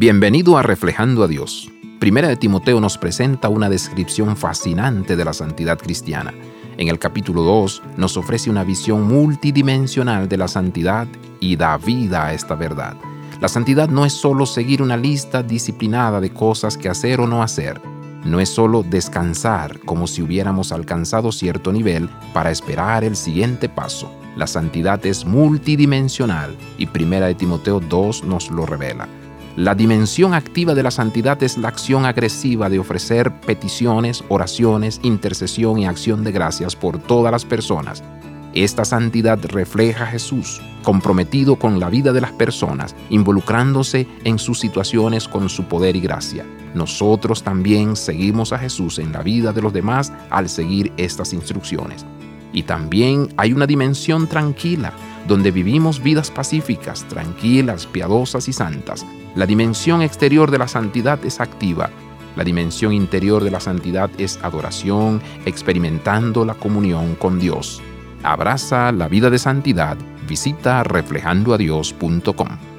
Bienvenido a Reflejando a Dios. Primera de Timoteo nos presenta una descripción fascinante de la santidad cristiana. En el capítulo 2 nos ofrece una visión multidimensional de la santidad y da vida a esta verdad. La santidad no es solo seguir una lista disciplinada de cosas que hacer o no hacer. No es solo descansar como si hubiéramos alcanzado cierto nivel para esperar el siguiente paso. La santidad es multidimensional y Primera de Timoteo 2 nos lo revela. La dimensión activa de la santidad es la acción agresiva de ofrecer peticiones, oraciones, intercesión y acción de gracias por todas las personas. Esta santidad refleja a Jesús, comprometido con la vida de las personas, involucrándose en sus situaciones con su poder y gracia. Nosotros también seguimos a Jesús en la vida de los demás al seguir estas instrucciones. Y también hay una dimensión tranquila, donde vivimos vidas pacíficas, tranquilas, piadosas y santas. La dimensión exterior de la santidad es activa. La dimensión interior de la santidad es adoración, experimentando la comunión con Dios. Abraza la vida de santidad. Visita reflejandoadios.com.